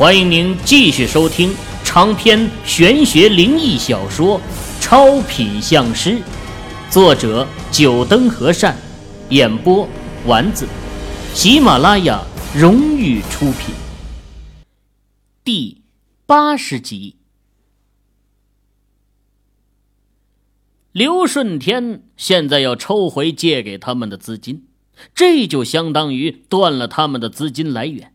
欢迎您继续收听长篇玄学灵异小说《超品相师》，作者：九灯和善，演播：丸子，喜马拉雅荣誉出品。第八十集，刘顺天现在要抽回借给他们的资金，这就相当于断了他们的资金来源。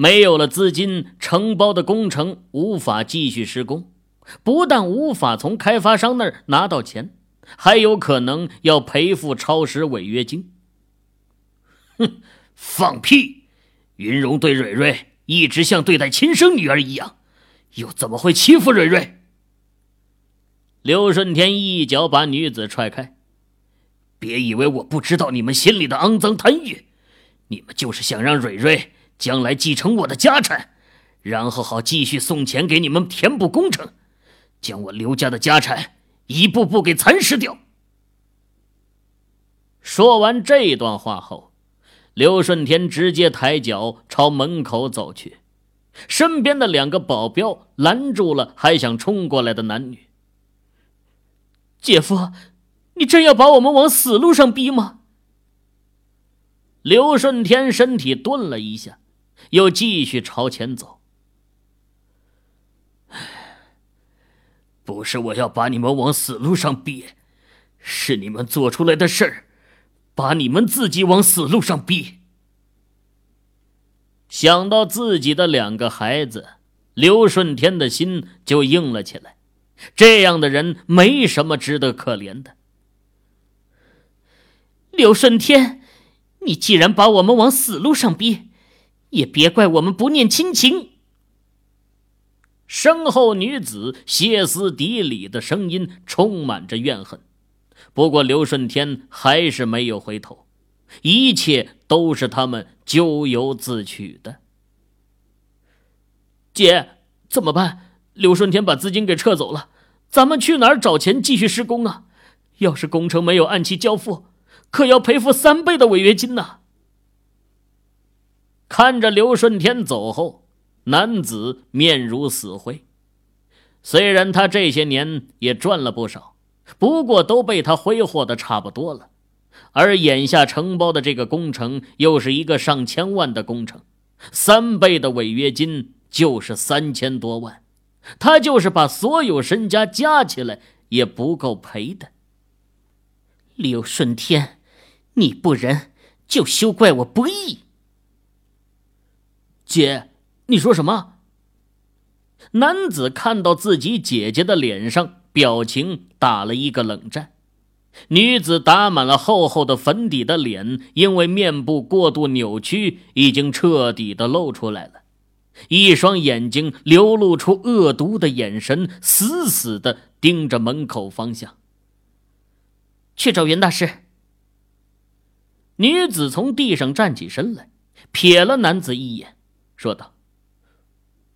没有了资金，承包的工程无法继续施工，不但无法从开发商那儿拿到钱，还有可能要赔付超时违约金。哼，放屁！云荣对蕊蕊一直像对待亲生女儿一样，又怎么会欺负蕊蕊？刘顺天一脚把女子踹开，别以为我不知道你们心里的肮脏贪欲，你们就是想让蕊蕊。将来继承我的家产，然后好继续送钱给你们填补工程，将我刘家的家产一步步给蚕食掉。说完这段话后，刘顺天直接抬脚朝门口走去，身边的两个保镖拦住了还想冲过来的男女。姐夫，你真要把我们往死路上逼吗？刘顺天身体顿了一下。又继续朝前走。不是我要把你们往死路上逼，是你们做出来的事儿，把你们自己往死路上逼。想到自己的两个孩子，刘顺天的心就硬了起来。这样的人没什么值得可怜的。刘顺天，你既然把我们往死路上逼。也别怪我们不念亲情。身后女子歇斯底里的声音充满着怨恨，不过刘顺天还是没有回头，一切都是他们咎由自取的。姐，怎么办？刘顺天把资金给撤走了，咱们去哪儿找钱继续施工啊？要是工程没有按期交付，可要赔付三倍的违约金呢。看着刘顺天走后，男子面如死灰。虽然他这些年也赚了不少，不过都被他挥霍的差不多了。而眼下承包的这个工程又是一个上千万的工程，三倍的违约金就是三千多万，他就是把所有身家加起来也不够赔的。刘顺天，你不仁，就休怪我不义。姐，你说什么？男子看到自己姐姐的脸上表情打了一个冷战，女子打满了厚厚的粉底的脸，因为面部过度扭曲，已经彻底的露出来了，一双眼睛流露出恶毒的眼神，死死的盯着门口方向。去找袁大师。女子从地上站起身来，瞥了男子一眼。说道：“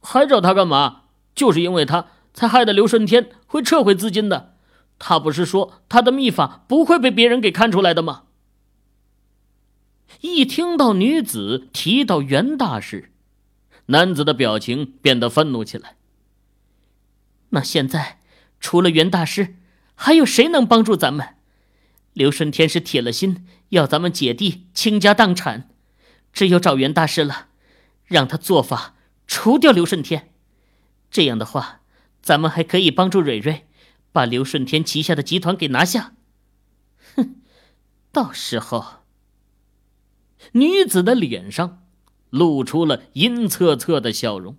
还找他干嘛？就是因为他才害得刘顺天会撤回资金的。他不是说他的秘法不会被别人给看出来的吗？”一听到女子提到袁大师，男子的表情变得愤怒起来。那现在除了袁大师，还有谁能帮助咱们？刘顺天是铁了心要咱们姐弟倾家荡产，只有找袁大师了。让他做法除掉刘顺天，这样的话，咱们还可以帮助蕊蕊把刘顺天旗下的集团给拿下。哼，到时候，女子的脸上露出了阴恻恻的笑容。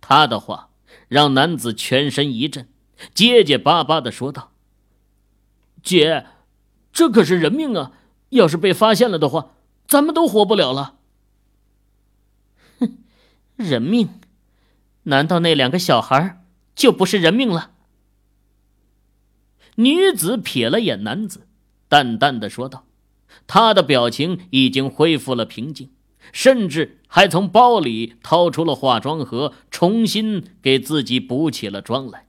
她的话让男子全身一震，结结巴巴的说道：“姐，这可是人命啊！要是被发现了的话，咱们都活不了了。”人命？难道那两个小孩就不是人命了？女子瞥了眼男子，淡淡的说道：“她的表情已经恢复了平静，甚至还从包里掏出了化妆盒，重新给自己补起了妆来。”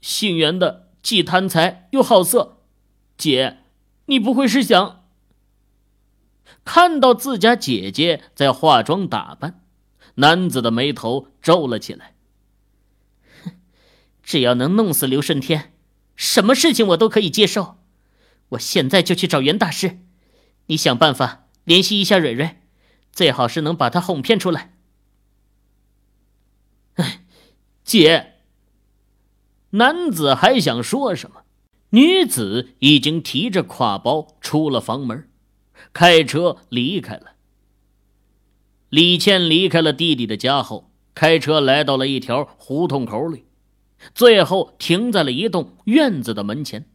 姓袁的既贪财又好色，姐，你不会是想……看到自家姐姐在化妆打扮，男子的眉头皱了起来。哼只要能弄死刘顺天，什么事情我都可以接受。我现在就去找袁大师，你想办法联系一下蕊蕊，最好是能把她哄骗出来。哎，姐。男子还想说什么，女子已经提着挎包出了房门，开车离开了。李倩离开了弟弟的家后，开车来到了一条胡同口里，最后停在了一栋院子的门前。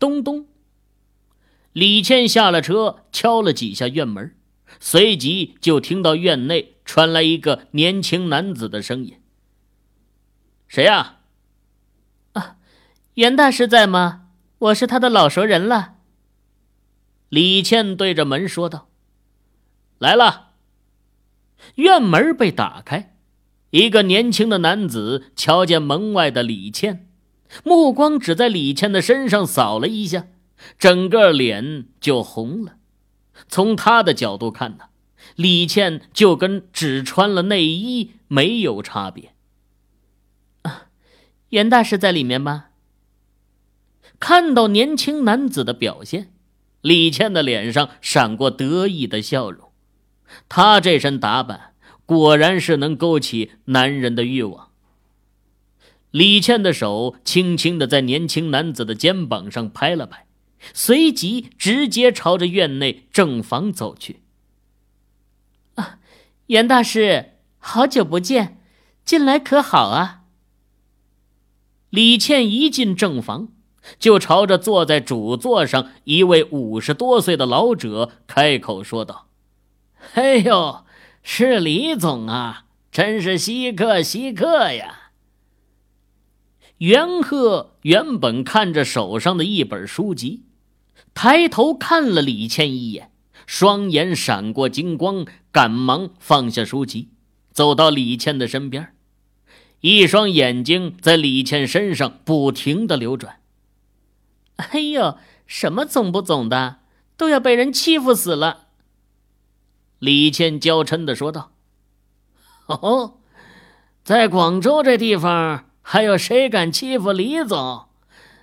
咚咚，李倩下了车，敲了几下院门，随即就听到院内传来一个年轻男子的声音：“谁呀？”“啊，袁大师在吗？我是他的老熟人了。”李倩对着门说道。“来了。”院门被打开，一个年轻的男子瞧见门外的李倩，目光只在李倩的身上扫了一下，整个脸就红了。从他的角度看呢，李倩就跟只穿了内衣没有差别。啊，袁大师在里面吗？看到年轻男子的表现，李倩的脸上闪过得意的笑容。她这身打扮果然是能勾起男人的欲望。李倩的手轻轻的在年轻男子的肩膀上拍了拍，随即直接朝着院内正房走去。啊，袁大师，好久不见，近来可好啊？李倩一进正房，就朝着坐在主座上一位五十多岁的老者开口说道。哎呦，是李总啊！真是稀客稀客呀！袁鹤原本看着手上的一本书籍，抬头看了李倩一眼，双眼闪过金光，赶忙放下书籍，走到李倩的身边，一双眼睛在李倩身上不停的流转。哎呦，什么总不总的，都要被人欺负死了！李倩娇嗔的说道：“哦，在广州这地方，还有谁敢欺负李总？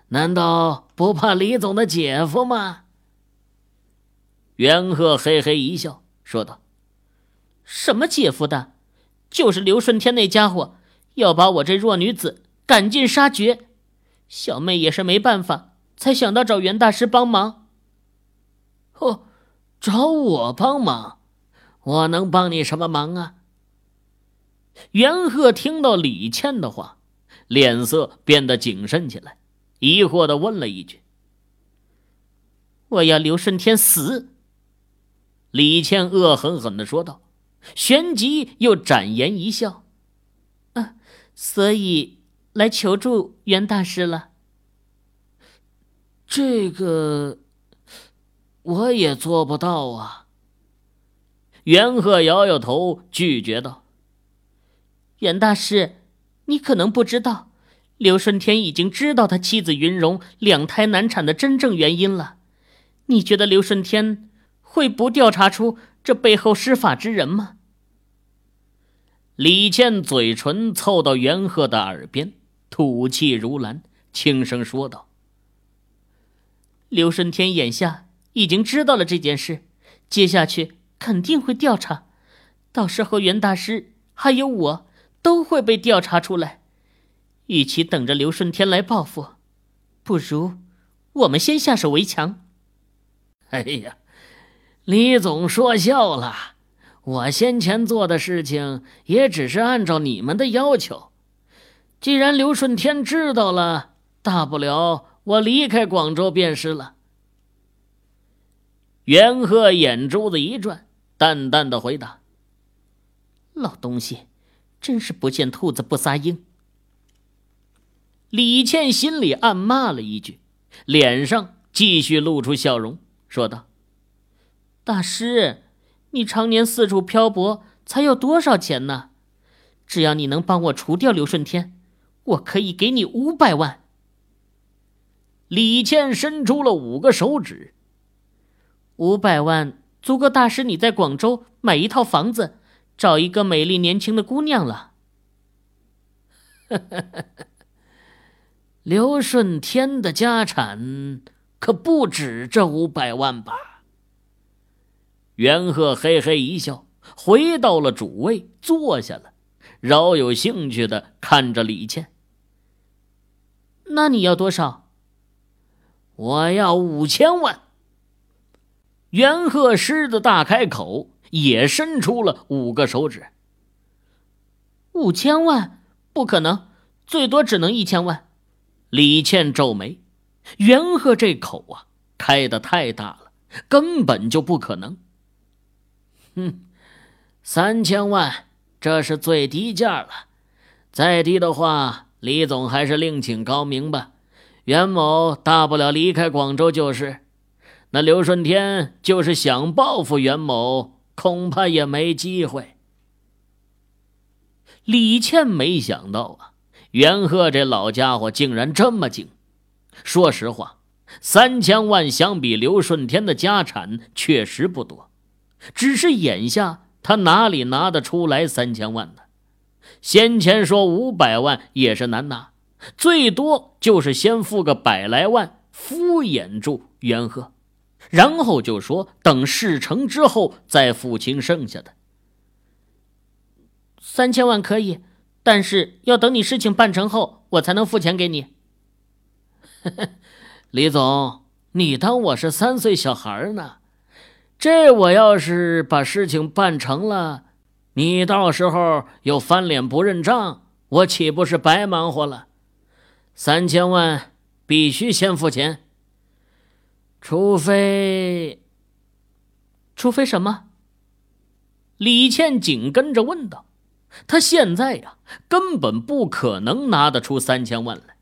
难道不怕李总的姐夫吗？”袁鹤嘿嘿一笑，说道：“什么姐夫的？就是刘顺天那家伙，要把我这弱女子赶尽杀绝。小妹也是没办法，才想到找袁大师帮忙。哦，找我帮忙？”我能帮你什么忙啊？袁鹤听到李倩的话，脸色变得谨慎起来，疑惑的问了一句：“我要刘顺天死。”李倩恶狠狠的说道，旋即又展颜一笑：“啊，所以来求助袁大师了。这个我也做不到啊。”袁鹤摇摇头，拒绝道：“袁大师，你可能不知道，刘顺天已经知道他妻子云容两胎难产的真正原因了。你觉得刘顺天会不调查出这背后施法之人吗？”李健嘴唇凑到袁鹤的耳边，吐气如兰，轻声说道：“刘顺天眼下已经知道了这件事，接下去……”肯定会调查，到时候袁大师还有我都会被调查出来。与其等着刘顺天来报复，不如我们先下手为强。哎呀，李总说笑了，我先前做的事情也只是按照你们的要求。既然刘顺天知道了，大不了我离开广州便是了。袁鹤眼珠子一转。淡淡的回答：“老东西，真是不见兔子不撒鹰。”李倩心里暗骂了一句，脸上继续露出笑容，说道：“大师，你常年四处漂泊，才有多少钱呢？只要你能帮我除掉刘顺天，我可以给你五百万。”李倩伸出了五个手指，五百万。足够大师你在广州买一套房子，找一个美丽年轻的姑娘了。刘顺天的家产可不止这五百万吧？袁鹤嘿嘿一笑，回到了主位，坐下了，饶有兴趣的看着李倩。那你要多少？我要五千万。袁鹤狮子大开口，也伸出了五个手指。五千万？不可能，最多只能一千万。李倩皱眉，袁鹤这口啊，开的太大了，根本就不可能。哼，三千万，这是最低价了。再低的话，李总还是另请高明吧。袁某大不了离开广州就是。那刘顺天就是想报复袁某，恐怕也没机会。李倩没想到啊，袁鹤这老家伙竟然这么精。说实话，三千万相比刘顺天的家产确实不多。只是眼下他哪里拿得出来三千万呢？先前说五百万也是难拿，最多就是先付个百来万敷衍住袁鹤，然后就说等事成之后再付清剩下的。三千万可以，但是要等你事情办成后，我才能付钱给你。李总，你当我是三岁小孩呢？这我要是把事情办成了，你到时候又翻脸不认账，我岂不是白忙活了？三千万必须先付钱，除非……除非什么？李倩紧跟着问道。他现在呀，根本不可能拿得出三千万来，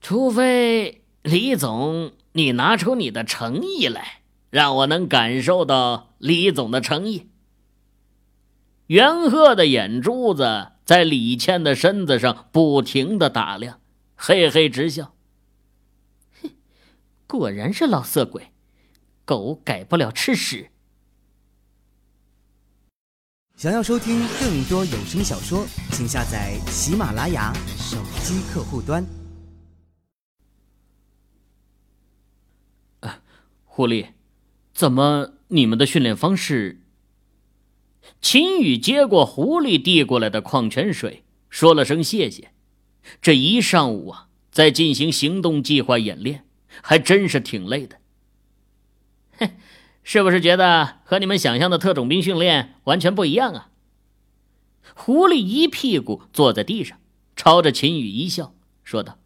除非李总。你拿出你的诚意来，让我能感受到李总的诚意。袁鹤的眼珠子在李倩的身子上不停的打量，嘿嘿直笑。哼，果然是老色鬼，狗改不了吃屎。想要收听更多有声小说，请下载喜马拉雅手机客户端。狐狸，怎么你们的训练方式？秦宇接过狐狸递过来的矿泉水，说了声谢谢。这一上午啊，在进行行动计划演练，还真是挺累的。哼，是不是觉得和你们想象的特种兵训练完全不一样啊？狐狸一屁股坐在地上，朝着秦宇一笑，说道。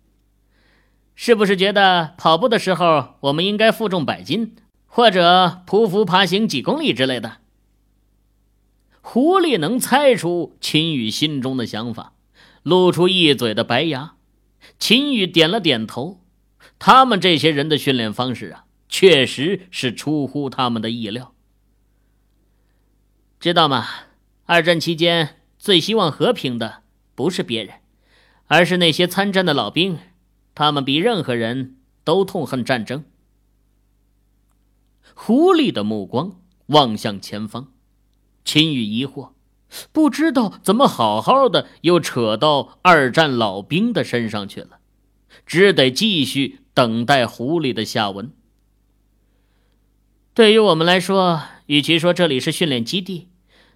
是不是觉得跑步的时候我们应该负重百斤，或者匍匐爬行几公里之类的？狐狸能猜出秦宇心中的想法，露出一嘴的白牙。秦宇点了点头，他们这些人的训练方式啊，确实是出乎他们的意料。知道吗？二战期间最希望和平的不是别人，而是那些参战的老兵。他们比任何人都痛恨战争。狐狸的目光望向前方，秦宇疑惑，不知道怎么好好的又扯到二战老兵的身上去了，只得继续等待狐狸的下文。对于我们来说，与其说这里是训练基地，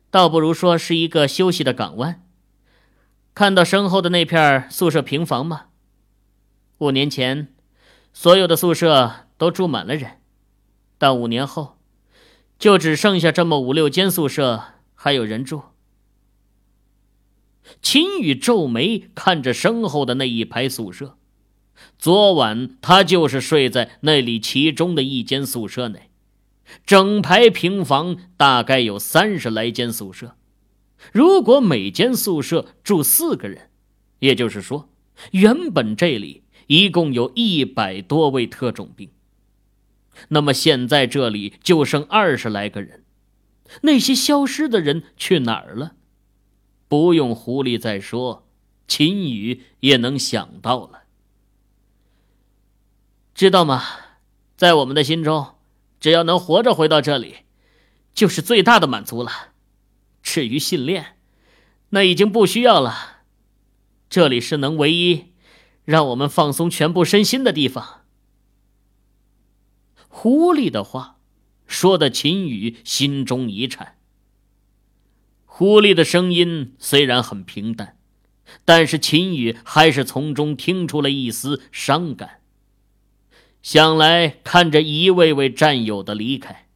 倒不如说是一个休息的港湾。看到身后的那片宿舍平房吗？五年前，所有的宿舍都住满了人，但五年后，就只剩下这么五六间宿舍还有人住。秦宇皱眉看着身后的那一排宿舍，昨晚他就是睡在那里其中的一间宿舍内。整排平房大概有三十来间宿舍，如果每间宿舍住四个人，也就是说，原本这里。一共有一百多位特种兵，那么现在这里就剩二十来个人，那些消失的人去哪儿了？不用狐狸再说，秦羽也能想到了。知道吗？在我们的心中，只要能活着回到这里，就是最大的满足了。至于训练，那已经不需要了。这里是能唯一让我们放松全部身心的地方。狐狸的话说的秦羽心中一颤。狐狸的声音虽然很平淡，但是秦羽还是从中听出了一丝伤感。想来看着一位位战友的离开，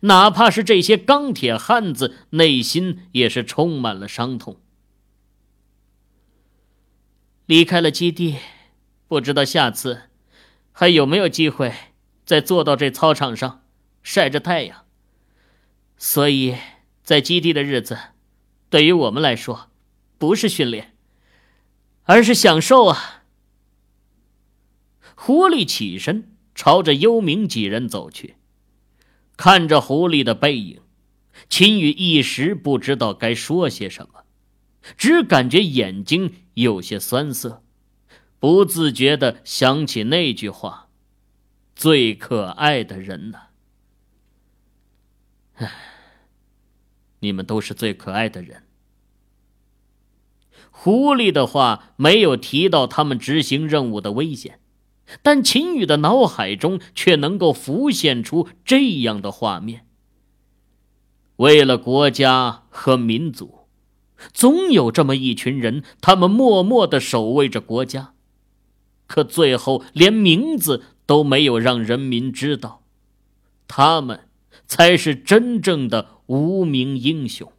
哪怕是这些钢铁汉子，内心也是充满了伤痛。离开了基地，不知道下次还有没有机会再坐到这操场上晒着太阳。所以在基地的日子，对于我们来说，不是训练，而是享受啊！狐狸起身朝着幽冥几人走去，看着狐狸的背影，秦羽一时不知道该说些什么。只感觉眼睛有些酸涩，不自觉的想起那句话：“最可爱的人呢？”唉，你们都是最可爱的人。狐狸的话没有提到他们执行任务的危险，但秦羽的脑海中却能够浮现出这样的画面：为了国家和民族。总有这么一群人，他们默默的守卫着国家，可最后连名字都没有让人民知道，他们才是真正的无名英雄。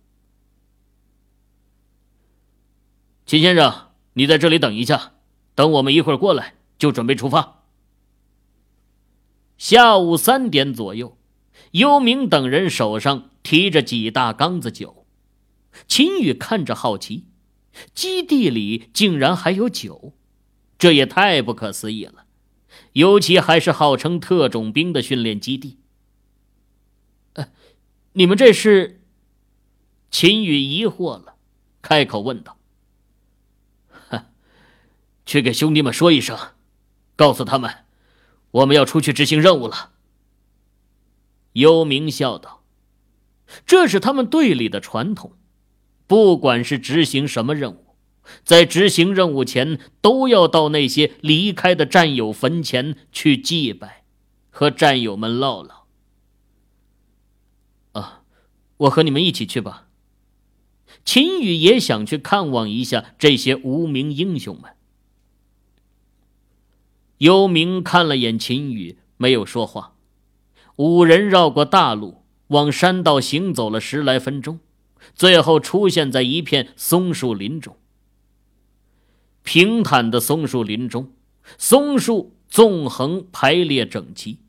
秦先生，你在这里等一下，等我们一会儿过来就准备出发。下午三点左右，幽冥等人手上提着几大缸子酒。秦宇看着好奇，基地里竟然还有酒，这也太不可思议了。尤其还是号称特种兵的训练基地。呃，你们这是？秦宇疑惑了，开口问道：“去给兄弟们说一声，告诉他们，我们要出去执行任务了。”幽冥笑道：“这是他们队里的传统。”不管是执行什么任务，在执行任务前都要到那些离开的战友坟前去祭拜，和战友们唠唠。啊，我和你们一起去吧。秦羽也想去看望一下这些无名英雄们。幽冥看了眼秦羽，没有说话。五人绕过大路，往山道行走了十来分钟。最后出现在一片松树林中。平坦的松树林中，松树纵横排列整齐，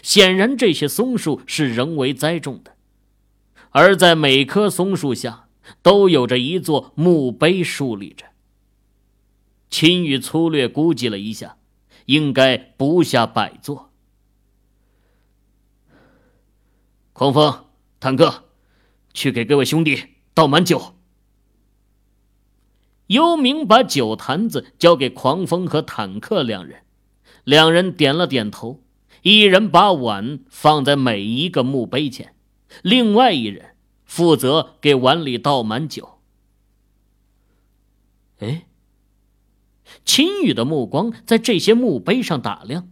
显然这些松树是人为栽种的。而在每棵松树下，都有着一座墓碑竖立着。秦羽粗略估计了一下，应该不下百座。狂风，坦克。去给各位兄弟倒满酒。幽冥把酒坛子交给狂风和坦克两人，两人点了点头，一人把碗放在每一个墓碑前，另外一人负责给碗里倒满酒。哎，秦羽的目光在这些墓碑上打量，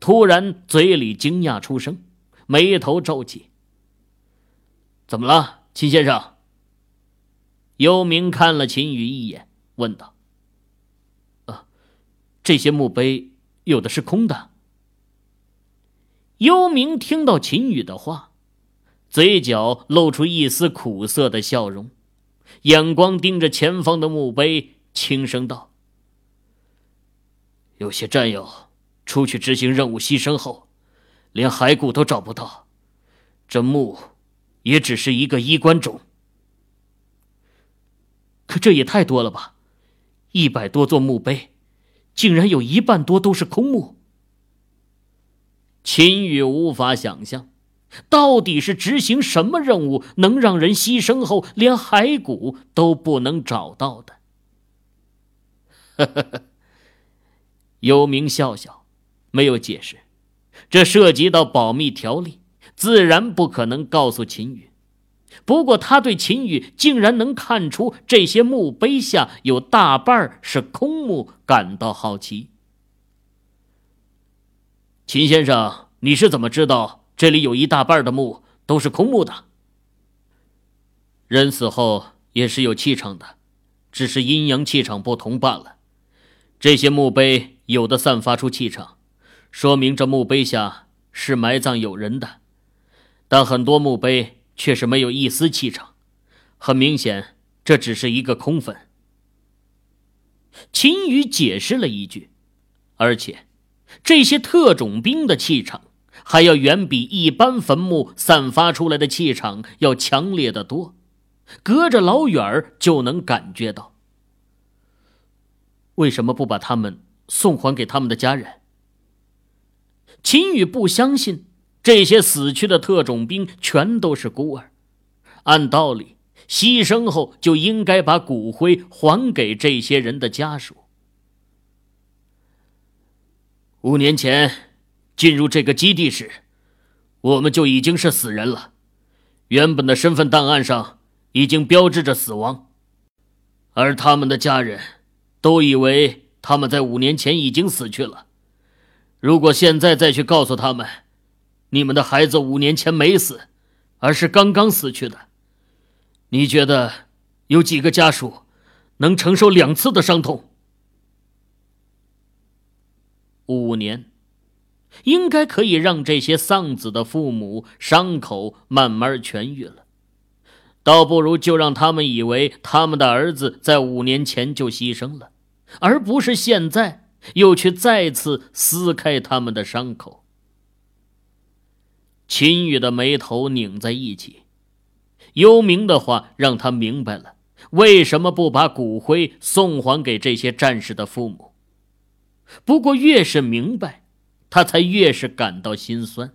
突然嘴里惊讶出声，眉头皱起。怎么了，秦先生？幽冥看了秦羽一眼，问道：“啊，这些墓碑有的是空的。”幽冥听到秦羽的话，嘴角露出一丝苦涩的笑容，眼光盯着前方的墓碑，轻声道：“有些战友出去执行任务牺牲后，连骸骨都找不到，这墓……”也只是一个衣冠冢，可这也太多了吧！一百多座墓碑，竟然有一半多都是空墓。秦羽无法想象，到底是执行什么任务，能让人牺牲后连骸骨都不能找到的？呵呵呵，幽冥笑笑，没有解释，这涉及到保密条例。自然不可能告诉秦羽。不过他对秦羽竟然能看出这些墓碑下有大半是空墓感到好奇。秦先生，你是怎么知道这里有一大半的墓都是空墓的？人死后也是有气场的，只是阴阳气场不同罢了。这些墓碑有的散发出气场，说明这墓碑下是埋葬有人的，但很多墓碑却是没有一丝气场，很明显这只是一个空坟。秦羽解释了一句，而且。这些特种兵的气场，还要远比一般坟墓散发出来的气场要强烈的多，隔着老远就能感觉到。为什么不把他们送还给他们的家人？秦羽不相信这些死去的特种兵全都是孤儿，按道理，牺牲后就应该把骨灰还给这些人的家属。五年前进入这个基地时，我们就已经是死人了。原本的身份档案上已经标志着死亡，而他们的家人都以为他们在五年前已经死去了。如果现在再去告诉他们，你们的孩子五年前没死，而是刚刚死去的，你觉得有几个家属能承受两次的伤痛？五年，应该可以让这些丧子的父母伤口慢慢痊愈了。倒不如就让他们以为他们的儿子在五年前就牺牲了，而不是现在又去再次撕开他们的伤口。秦羽的眉头拧在一起，幽冥的话让他明白了为什么不把骨灰送还给这些战士的父母。不过，越是明白，他才越是感到心酸。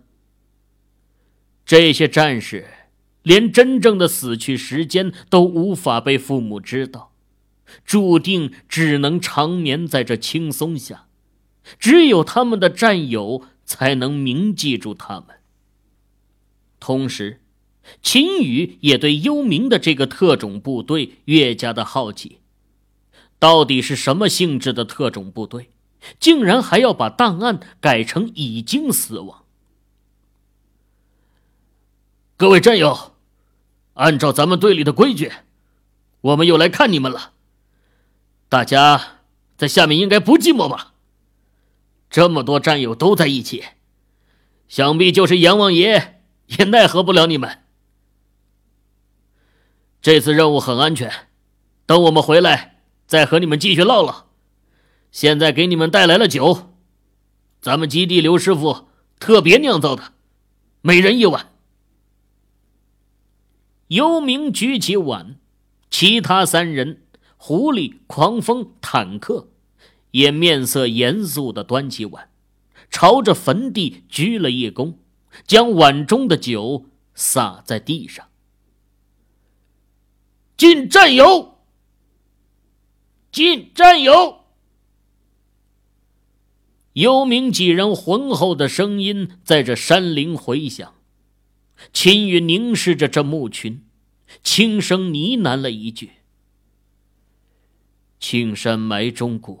这些战士连真正的死去时间都无法被父母知道，注定只能长眠在这青松下。只有他们的战友才能铭记住他们。同时，秦宇也对幽冥的这个特种部队越加的好奇，到底是什么性质的特种部队？竟然还要把档案改成已经死亡。各位战友，按照咱们队里的规矩，我们又来看你们了。大家在下面应该不寂寞吧？这么多战友都在一起，想必就是阎王爷也奈何不了你们。这次任务很安全，等我们回来再和你们继续唠唠。现在给你们带来了酒，咱们基地刘师傅特别酿造的，每人一碗。幽冥举起碗，其他三人狐狸、狂风、坦克也面色严肃的端起碗，朝着坟地鞠了一躬，将碗中的酒洒在地上。进战友，进战友。幽冥几人浑厚的声音在这山林回响，秦羽凝视着这墓群，轻声呢喃了一句：“青山埋忠骨，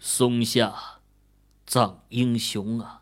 松下葬英雄啊！”